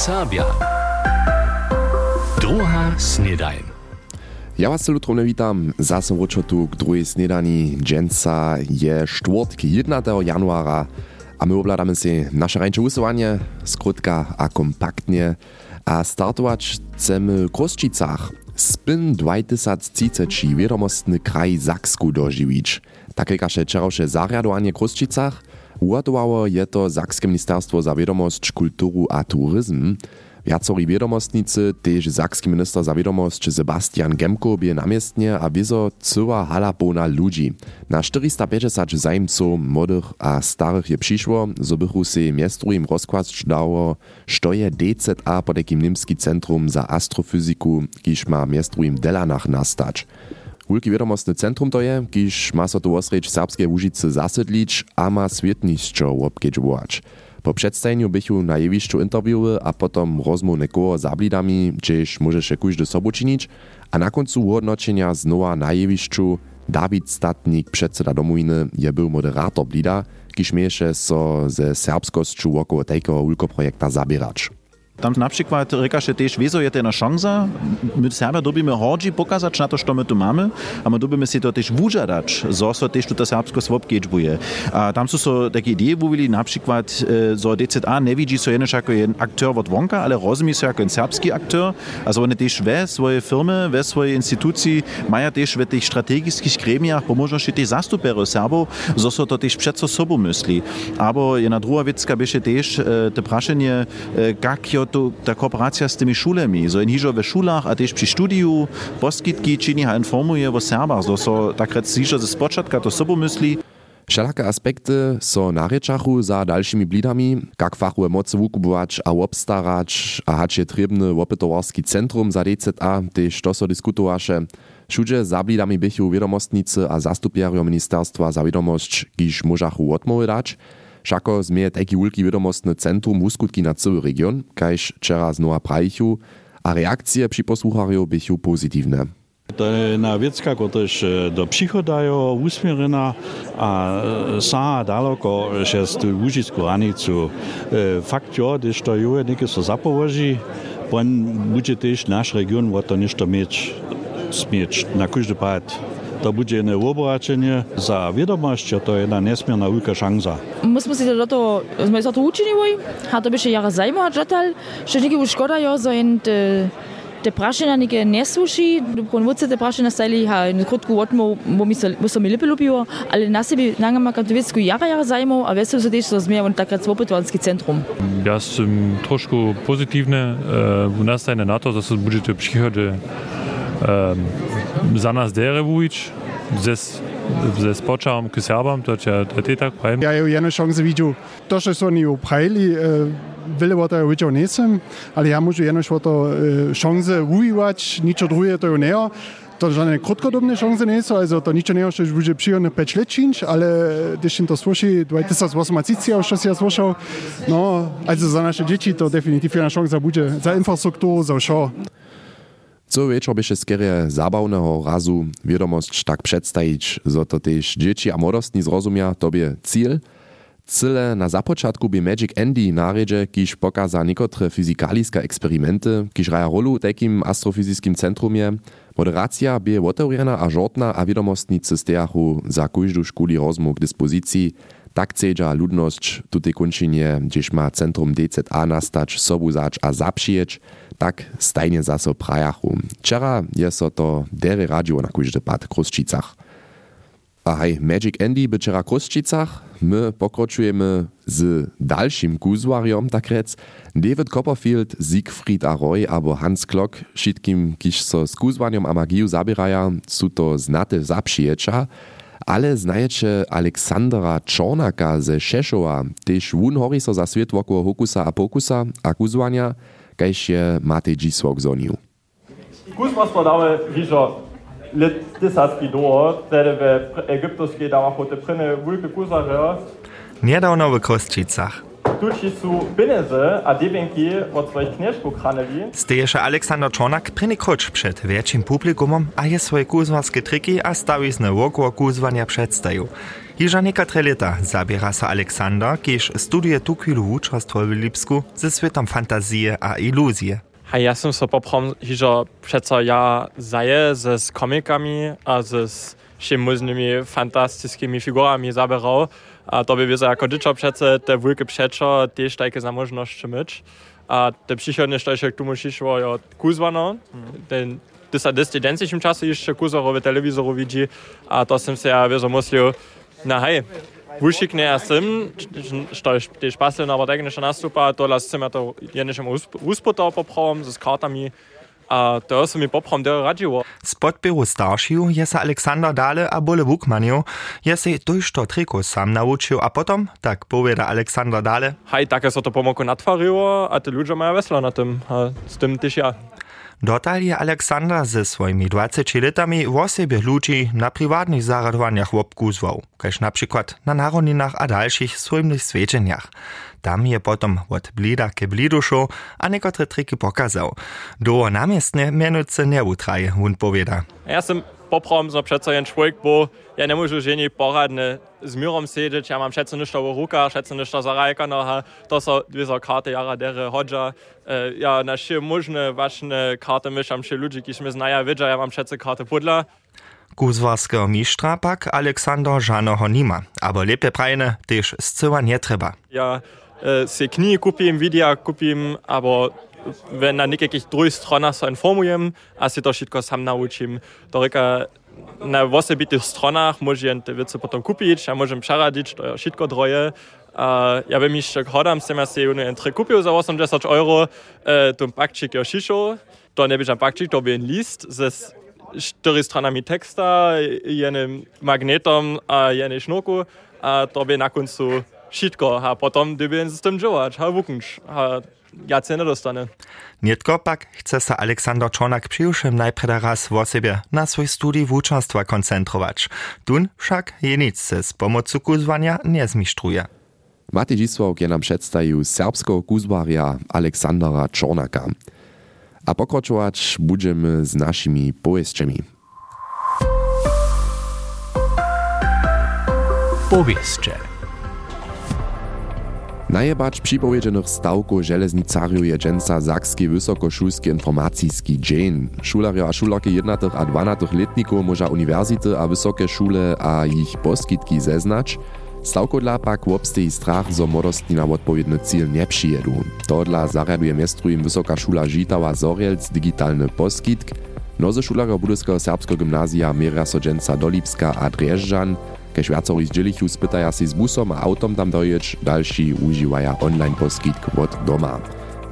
Serbia. Druga snedajn. Ja was celutro witam. Zase tu k druhej snedani. Dženca je štvrtk 1. januara a my obladamy si nasze rańcze usuwanie, skrótka a kompaktnie. A startować chcemy w Kosčicach. Spin 2030 wiadomostny kraj Zaksku dożywić. Takie kasze wczorajsze zariadowanie w Kosčicach uratowało je to Zakskie Ministerstwo za wiadomość, kulturu a turyzm. Viacori wiadomostnicy, tež zakski minister za wiadomość Sebastian Gemko bie namiestnie a wiezo cyła hala pełna ludzi. Na 450 zajmców młodych a starych je przyszło, zo bychu se miestru im rozkład dało, je DZA pod jakim Nimski Centrum za Astrofyziku, kiż ma miestru im Delanach nastać. Wulki wiadomostny centrum to je, kiż ma so tu osreč serbskie Łužice zasedlić, a ma swietnišćo obkedžować. Po przedstawieniu bychu na jewiszczu a potom rozmów nekoho z ablidami, gdzieś może się każdy sobą czynić, a na końcu hodnoczenia znowa na jewiszczu Dawid Statnik, przedseda domowiny, je był moderator blida, kiż miejsze so ze serbskością około tego projekta zabierać. Tam napríklad rekaše tiež wieso je jedna šansa, my Serbia dobíme hodži pokazať na to, čo my tu máme a my dobíme si to tiež vúžadať, zo so tiež tuto Serbsko svobkeďbuje. A tam sú so také idee vúvili, napríklad, zo DZA nevidí so jednož ako jeden aktor od vonka, ale rozumí so ako jeden serbský aktor a so oni tiež ve svoje firmy, ve svoje institúcii majú tiež ve tých strategických gremiach po možnosti tiež zastupero Serbov, zo so to tiež před sobou myslí. Abo jedna druhá vecka beše tiež te prašenie, kak jo tu ta kooperacija s temi šulami. So in hižo v šulah, a tež pri študiju, poskitki čini ha informuje o Serbach. So so takrat si hižo ze spočatka to sobo mysli. Všelake aspekty so na rečachu za dalšími blidami, kak fachuje moc vukubovač a obstarač a hač je trebne opetovarski centrum za DCA, tež to so diskutovaše. Všude za blidami bychu vedomostnice a zastupiario ministerstva za vedomosť, kýž môžachu odmovedať. Dać, Všako zmije taki wielki wiadomostny centrum wuskutki na cały region, kajż wczera znowa prajichu, a reakcje przy posłuchariu bychu pozytywne. To je na vecka, kotrež do přichodajo usmjerena, a sa daleko šest Łužicku ranicu. Fakt jo, když to jo neke so zapovoži, pon bude tež naš region o to nešto mieć, smieć na każdy pad to buđenje u obraćenje za vjedomašće, to je jedna nesmjerna velika šansa. Mi smo se do to, smo se to učinili, a to bi še jara zajmo, a žatal, še nekaj uškodajo, za en te prašenja neke ne sluši, konvoce te prašenja stajali, ha, in krotko vodmo, bo mi se, bo se mi lepe ljubijo, ali na sebi nagama katovicku jara jara zajmov, a vesel se deš, da zmija on takrat svopetovanski centrum. Jaz sem trošku pozitivne, eh, uh, v nas stajne na to, da so budžete prihodne za nas dere vujić, ze, spočavom k Serbam, to će te tak prajem. Ja ju jednu šansu viđu, to što su oni uprajili, Wille wo der widział nisem, ale ja muszę jenoś o to szanse używać, niczego drugie to nie to żadne krótkodobne szanse nie są, also to niczego nie, że będzie przyjemne 5 lat czynć, ale gdyż im to słyszy, 2008 już coś ja słyszał, no, also za nasze dzieci to definitywnie szansa będzie, za infrastrukturę, za show. Co wieczór byście skierie zabawnego razu wiadomość tak przedstawić, że to też dzieci a młodostni zrozumia tobie cel. Cyle na započatku by Magic Andy naredzie, kiż pokaza niekotre fizykaliske eksperymenty, kiż raja rolu takim astrofizyskim centrumie. Moderacja by otewrena a żortna a wiadomostnicy stejachu za każdą szkuli rozmów k dyspozycji. Tak cedza ludność tutaj kończynie, gdzieś ma centrum DZA nastać, sobu a zapszyjeć, tak stajnie zaso prajachu. Wczera je so to dere radio na każdy pad Kruszczycach. A hej, Magic Andy by wczera Kruszczycach, my pokroczujemy z dalszym kuzwariom, tak rec. David Copperfield, Siegfried Aroy albo Hans Klock, wszystkim, kiż so z kuzwaniem a magiju zabieraja, są to znate zapszyjecza, ale znajecie Aleksandra Czornaka ze Szeszowa, też wun hori so za świat wokół Hokusa a Pokusa a kuzwania, kajž je Matej Dzisłok zonił. Kuzma spadały hižo lit dysaski do, wtedy w egiptowskiej dała pote pryny wulky kuzarze. Niedawno w Kostrzicach. Tuči su pieniądze, a debenki od swoich knieżków kranili. Steješe Aleksander Czornak prynikroč przed większym publikumom a je swoje kuzwarskie triki a stawizne wokół kuzwania przedstawił. Jiža niekatre leta zabiera sa Aleksander, kiež studuje tukwilu wučarstwo w Lipsku ze światem fantazje a iluzje. A ja som so poprom, že přeco ja zaje s komikami a ze s všemožnými fantastickými figurami zaberal. A to by wiedzą jako dyczo przece te wulky przeczo też takie zamożności myć. A te przychodnie sztajsze, tu musisz jo kuzwano. Ten dysa dystydencycznym czasu jeszcze kuzorowy telewizoru widzi. A to sam się ja wiedzą myślał, na hej, Wušikne ja sem, što je te špasle na vodegneša nastupa, to las sem ja to jednešem uspoto popravom z kartami, a to se mi poprom der radziło. Z podpieru staršiu je sa Aleksander Dale a bole Wukmanju, je se to triko sam nauczył, a potom, tak powiada Aleksander Dale, Hej, takie so to pomoko natwariło, a te ludzie mają wesla na tym, a tym też ja. Dotal je Aleksander ze swoimi 20 letami w osobie ludzi na prywatnych zaradowaniach obkuzwał, kaž na przykład na narodninach a dalszych słynnych świeczeniach. Tam je potom od blida ke blidu šel, a nekotre triki pokazał. Do namiestne mianujce nie utraje, on powiada. Ja sam poprom so přece jen człowiek, bo ja nie muszę żeni poradne z mirom siedzieć, ja mam przece ništo w rukach, przece ništo zarajka, no a to so dwie karty jara dere hodża. E, ja na wsze możne ważne karty myszam się ludzi, kiż mnie znaja widza, ja mam przece karty pudla. Kuzwarskiego mistrza pak Aleksander żanoho nima, aber lepiej prajne też zcyła nie trzeba. Ja e, se knie kupim, widia kupim, aber wenn na nekakich drugih stronach so informujem, a si to všetko sam naučim. To reka, na osobitých stronach môžem te veci potom kupiť a môžem přeradiť, to je všetko droje. A ja bym jeszcze hodam, sem ja si jednu entry kupił za 80 euro, e, ten pakčik je to nie będzie pakčik, to będzie list ze cztery stronami teksta, jednym magnetom a a to będzie na všetko, a potom dyby z tym działać, a wuknąć, a ja ceny dostanę. Nietko pak chce sa Aleksander Czornak przyjuszem najpreda raz w osobie na swój studij wuczarstwa koncentrować. Tun však je nic se z pomocą kuzwania nie zmistruje. Matej Dzisławk je nam przedstawił serbskiego kuzbarja Aleksandra Czornaka. A będziemy z naszymi powieściami. Powieście. Najebacz připowiedzenych stawków železnicariów je dżęca Sakski Wysokoszulski Informacyjski dzień. Šularjo a šularki jednatych a dwanatych letników może uniwersity a wysokie szule a ich poskitki zeznać. Stawkodla pak obsteji strach, zo młodostni na odpowiedny cel nie przyjedu. To dla zariaduje miestrujem Wysoka Szula Żitawa Zorielc digitalny poskitk. Noze šularjo Budyskiego Serbskiego Gymnazja mieria so dżęca Dolipska a Drjeżdżan, Kež viacorí z Džilichu spýtaja si s busom a autom tam dojeć, další užívaja online poskitk od doma.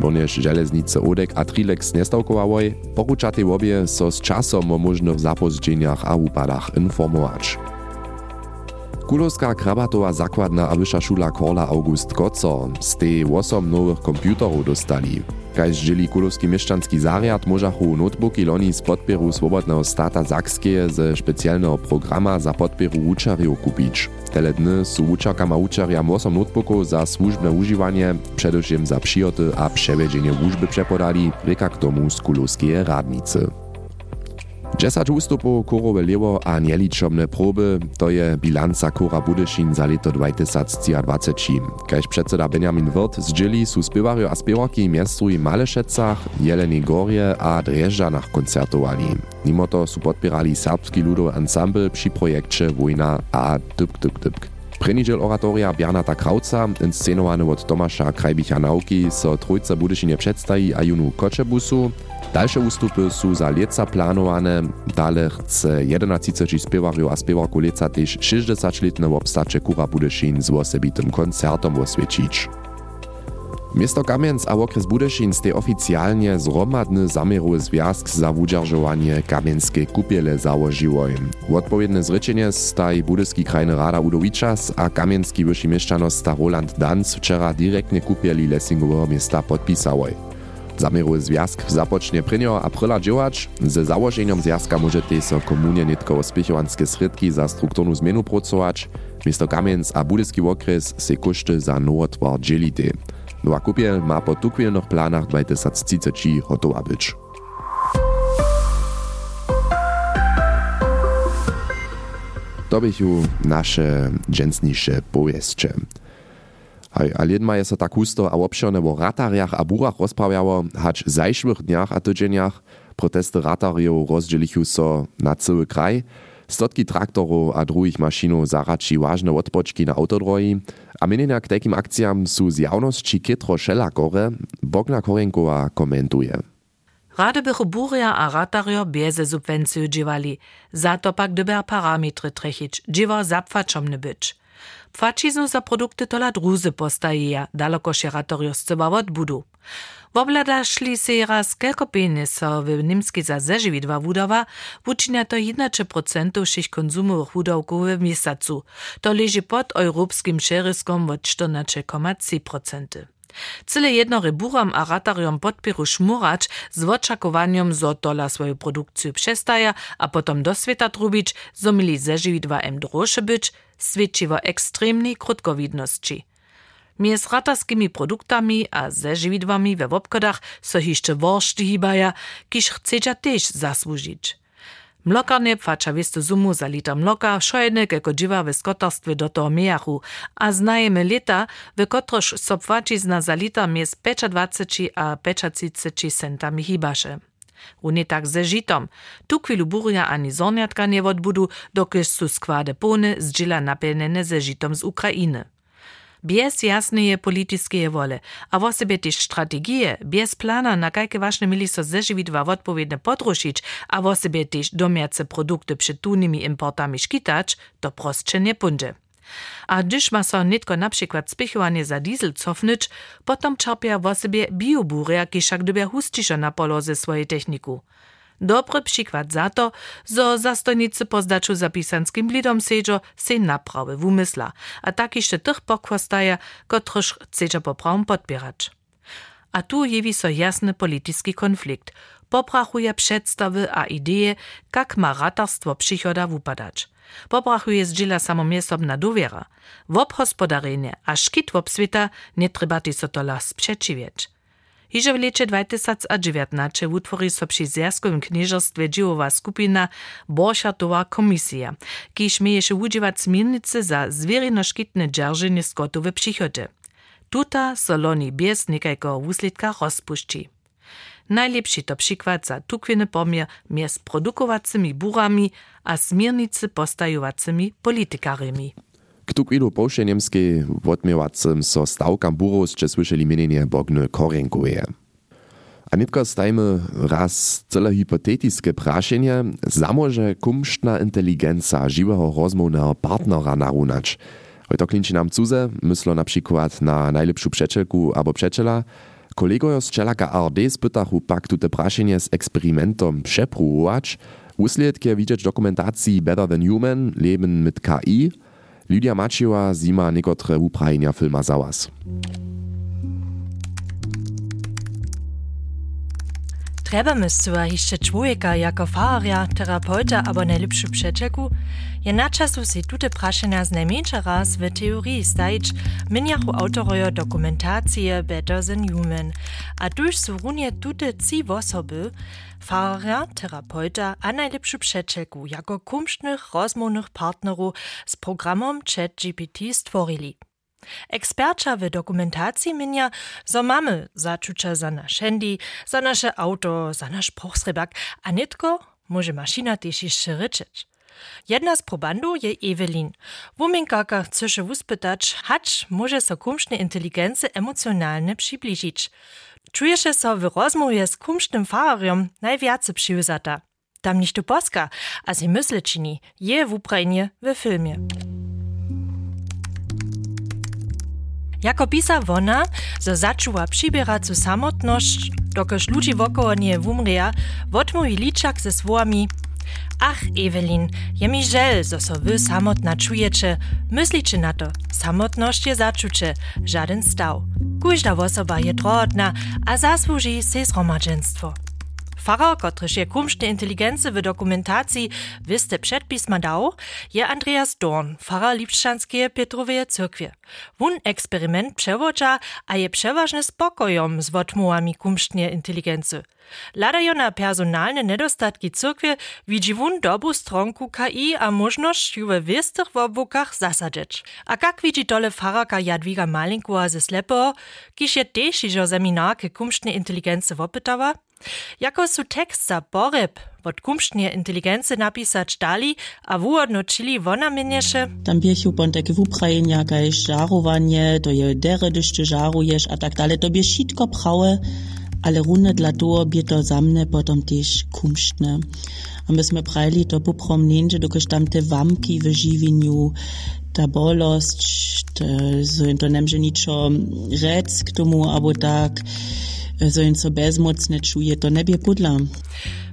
Bonež železnice Odek a Trilex nestavkovavoj, poručatej obie so s časom o možných zapozdženiach a úpadach informować. Kulowska krabatowa zakładna a wyższa szula Korla August Koco z tej 8 nowych komputerów dostali. Kaž žili kulowski mieszczanski zariad możachu notebooki loni z podpieru Swobodnego Stata Sakskie ze specjalnego programa za podpieru uczariów kupić. Tele dny su uczarkama uczariam 8 notebooków za służbne używanie, przedewším za przyjoty a przewiedzenie łużby przepodali, reka k tomu z kulowskie radnicy. 10 ustupów korowe lewo a nieliczomne proby to je bilanca Kora Budyszin za leto 2023. Kaž předseda Benjamin Wirt zdzieli su spiewario a spiewarki miastu i Malešecach, Jelenej Gorje a Drjeżdżanach koncertowali. Mimo to su podpierali serbski ludowy ensemble przy projekcie Wojna a Dypk Dypk Dypk. Prenidziel oratoria Bernata Krauca, inscenowany od Tomasza Krajbicha Nauki, so trójce Budyszynie przedstawi a junu Dalsze ustupy są za leca planowane, dalej chce 11 spiewarów a spiewarku leca też 60-letne obstacze Kura Budyszin z osobitym koncertom oswiecić. Miasto Kamienc a okres Budyszin ste oficjalnie zromadny zamieru związk za wudźeržowanie Kamienskiej kupiele założyło. Odpowiedne zrečenie staj Budyski krajny rada Udowiczas a Kamienski wyższy mieszczanost sta Roland Danz wczera direktnie kupieli Lessingowego miasta podpisałoj. Zamieruje związk zapocznie 1. aprila działać. Ze założeniem związka możecie so komunie nitko spiechowanskie sredki za strukturną zmienu pracować. Misto Kamienc a Budyski okres se koszty za nowotwar dzielite. Nowa kupiel ma po tukwielnych planach 2030 hotowa być. To bychu nasze dżęsniejsze powieście. A lidma je so tak husto a obširne o ratariach a burach rozprawiało, hać w zajszłych dniach a tydzieniach protesty ratariów rozdzielichu so na cały kraj. Stotki traktorów a drugich maszynów zarači ważne odpoczki na autodroji, a mienienia k takim akcjam są z jawności kitro szelakore, Bogna Korenkowa komentuje. Rady bychu buria a ratario beze subwenciju dżiwali, za to pak dyber parametry trechić, dżiwo zapfaczomny być. Płaciznu za produkty tola druzy postajeja, daleko się ratorio scyba odbudu. Wobladašli se raz kelko penis so w Nimski za zeżywidwa wudowa, wuczynia to 11% všich konsumowych wudowków w miesiącu. To leży pod europejskim szeryskom od 14,3%. Cyle jedno reburam a ratariom podpiru szmurać z oczakowaniem, zo tola swoją produkcję a potom do świata trubić, zo mieli zeżywidwa em droższe być, świadczy o ekstremnej. Mies ratarskimi produktami a zeżywidłami we obchodach so jeszcze worszty hibaja, kiż chcecie też zasłużyć. Mlokarnie płacza wistu sumu za liter mloka, szojne jako dziwa w skotarstwie do toho mejachu, a znajemy leta, w kotroż so płacizna za liter mies 25 a 35 centami hibaše. Runie tak ze. Tu chwilu buria ani zorniatka nie odbudu, dokiż su składe pony z dżila napełnione ze z Ukrainy. Bez jasnej polityckiej wole, a w sobie też strategie, bez plana, na jakie ważne mieli so zeżywidła odpowiednio podruszyć, a sobie też domiace produkty przed tunnymi importami szkitać, to nie pójdzie. A gdyż ma so nitko na przykład spichowanie za diesel cofnąć, potom czerpia w sobie bioburia, kiszak dobie hustiszo na poloze techniku. Dobry przykład za to, zo zastojnicy po zdaczu zapisanskim blidom sedzio se naprawy w umysla, a tak jeszcze tych pokwastaja, kotryż chcecie poprawom podpierać. A tu jewi so jasny polityczny konflikt. Poprachuje przedstawy a idee, jak ma ratarstwo przychoda wupadać. Poprachuje zdziela samomiestobna dowiera. W obhospodarenie a szkit w świata nie trzeba so las sprzeciwiać. Hiže w lecie 2019 utwori so przy Zjazkowym Knieżerstwie dziełowa skupina Borchartowa komisja, kiż mieješe używać zmiennice za zwierinoszkitne dzierżenie skotu w przychodzie. Tuta so loni bez niekajko wusledka rozpuści. Najlepszy to przykład za tukwiny pomier między produkowacymi burami a smiernicy postajowacymi politikarami. K tukwilu połsze niemskiej odmiewacym so stawkam burów jeszcze słyszeli mienienie Bogny Korenkowe. A nitko stajmy raz cele hipotetyczne praszenie, zamoże kumsztna inteligencja żywego rozmownego partnera narunać. To klinči nam cuze, myslo na przykład na najlepszą przeczelku albo przeczela, Kolegojo z Čelaka ARD spytachu pak tute praszenie z eksperymentom przepróbować, Usledke widzieć dokumentacji Better Than Human, Leben mit KI, Lydia Maciewa zima niekotre uprajenia filma załas. Trebamy zcuła jeszcze człowieka jako faria, terapeuta albo najlepszą przyjacielku, je na czasu si tute praszenia z najmniejsza raz w teorii stajć miniachu autorojo dokumentacje Better Than Human, a tuż są runie tute ci osoby, faria, terapeuta a najlepszą przyjacielku jako kumsznych rozmownych partnerów z programom ChatGPT stworili. Eksperča w dokumentacji mienia, zo mamy zaczucia za nasz handy, za nasze auto, za nasz pochsrybak, a nitko może maszyna też jeszcze ryczeć. Jedna z probandów je Evelyn. Wuminkaka chce uspytać, hacz może so kumszne inteligencje emocjonalne przybliżyć. Czuje się so w rozmowie z kumsznym fahrem najwiacej przywiązata. Tam nicht to Polska, a si myśli czyni, je w Ukrainie w filmie. Jako pisa wona, zo začuwa přiběracu samotnosť, dokož ľudí wokoło nie wumrija, wotmówi liczak ze słowami Ach, Ewelin, je mi żel, zo so wy samotna czujecie. Myślicie na to, samotność je zaczucie, żaden stał. Każda osoba je trudna, a zasłuży se zgromadzenstwo. Pfarrer, kotryż je kumszne inteligency w dokumentacji wyste przedpisma dał, je Andreas Dorn, pfarrer Lipszczanskie Petrowej Cyrkwie. Wun eksperyment przewodza, a je przeważnie spokojom z wotmułami kumsznie inteligency. Ladajo na personalne nedostatki cyrkwie widzi wun dobu stronku KI a możność ju we wystych wobłukach zasadzić. A jak widzi dole faraka Jadwiga Malinkova ze Slepo, kiż je też iżo seminar ke kumsznej inteligency wopytała? Jako su tekst za poreb od kumsznie inteligency napisać dali, a wuodnočili wona minieše? Tam biechu pon takie wuprajenia, kaj żarowanie, to je dere, żarujesz, a tak dalej, to bie prawe, ale runne dla toho bie to zamne potom też kumszne. A myśmy prajli to popromnięcie, dokoż tam te wamki w żywieniu, ta bolost, so to nemże niczo rec k tomu, tak, so in so bezmocne czuje, to nebie pudla.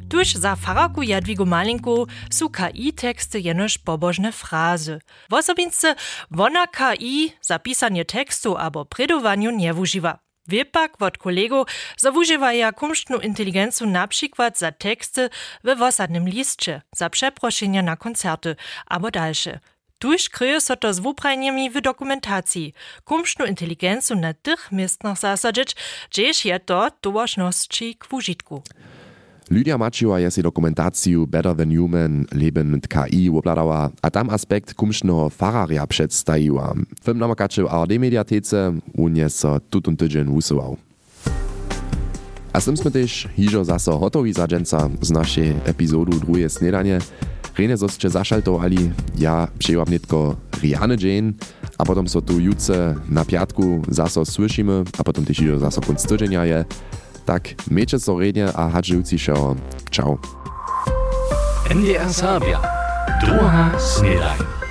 Tuż za faraku Jadwigu Malinku su KI-teksty jenoż pobożne frazy. W osobince wona KI zapisanie tekstu abo predowaniu nie wużywa. Wypak od kolego zawużywaja kumsztnu inteligencu na przykład za teksty we wosadnym liście, za przeproszenia na koncerty abo dalsze. Tuż kryje so to z wuprajniami w dokumentacji. Kumsztnu inteligencu na tych miejscach zasadzić, gdzież je to towarzności k wužitku. Lydia Maciła je si dokumentaciju Better Than Human Leben KI obladała, a tam aspekt kumsznego fararia przedstawiła. Film namakaczy w ARD mediatece, on je so tutun tydzień usuwał. A z tym sme też hižo hotowi za z naszej epizodu drugie snedanie. Rene zosće zašaltovali, ja přejivam netko Riane dzień, a potom so tu jutce na piatku zaso słyšimy, a potom też hižo zaso je. Tak, miejcie so rednie, a hadžiuci šeo. Ciao. NDR Sabia. Druga snedaj.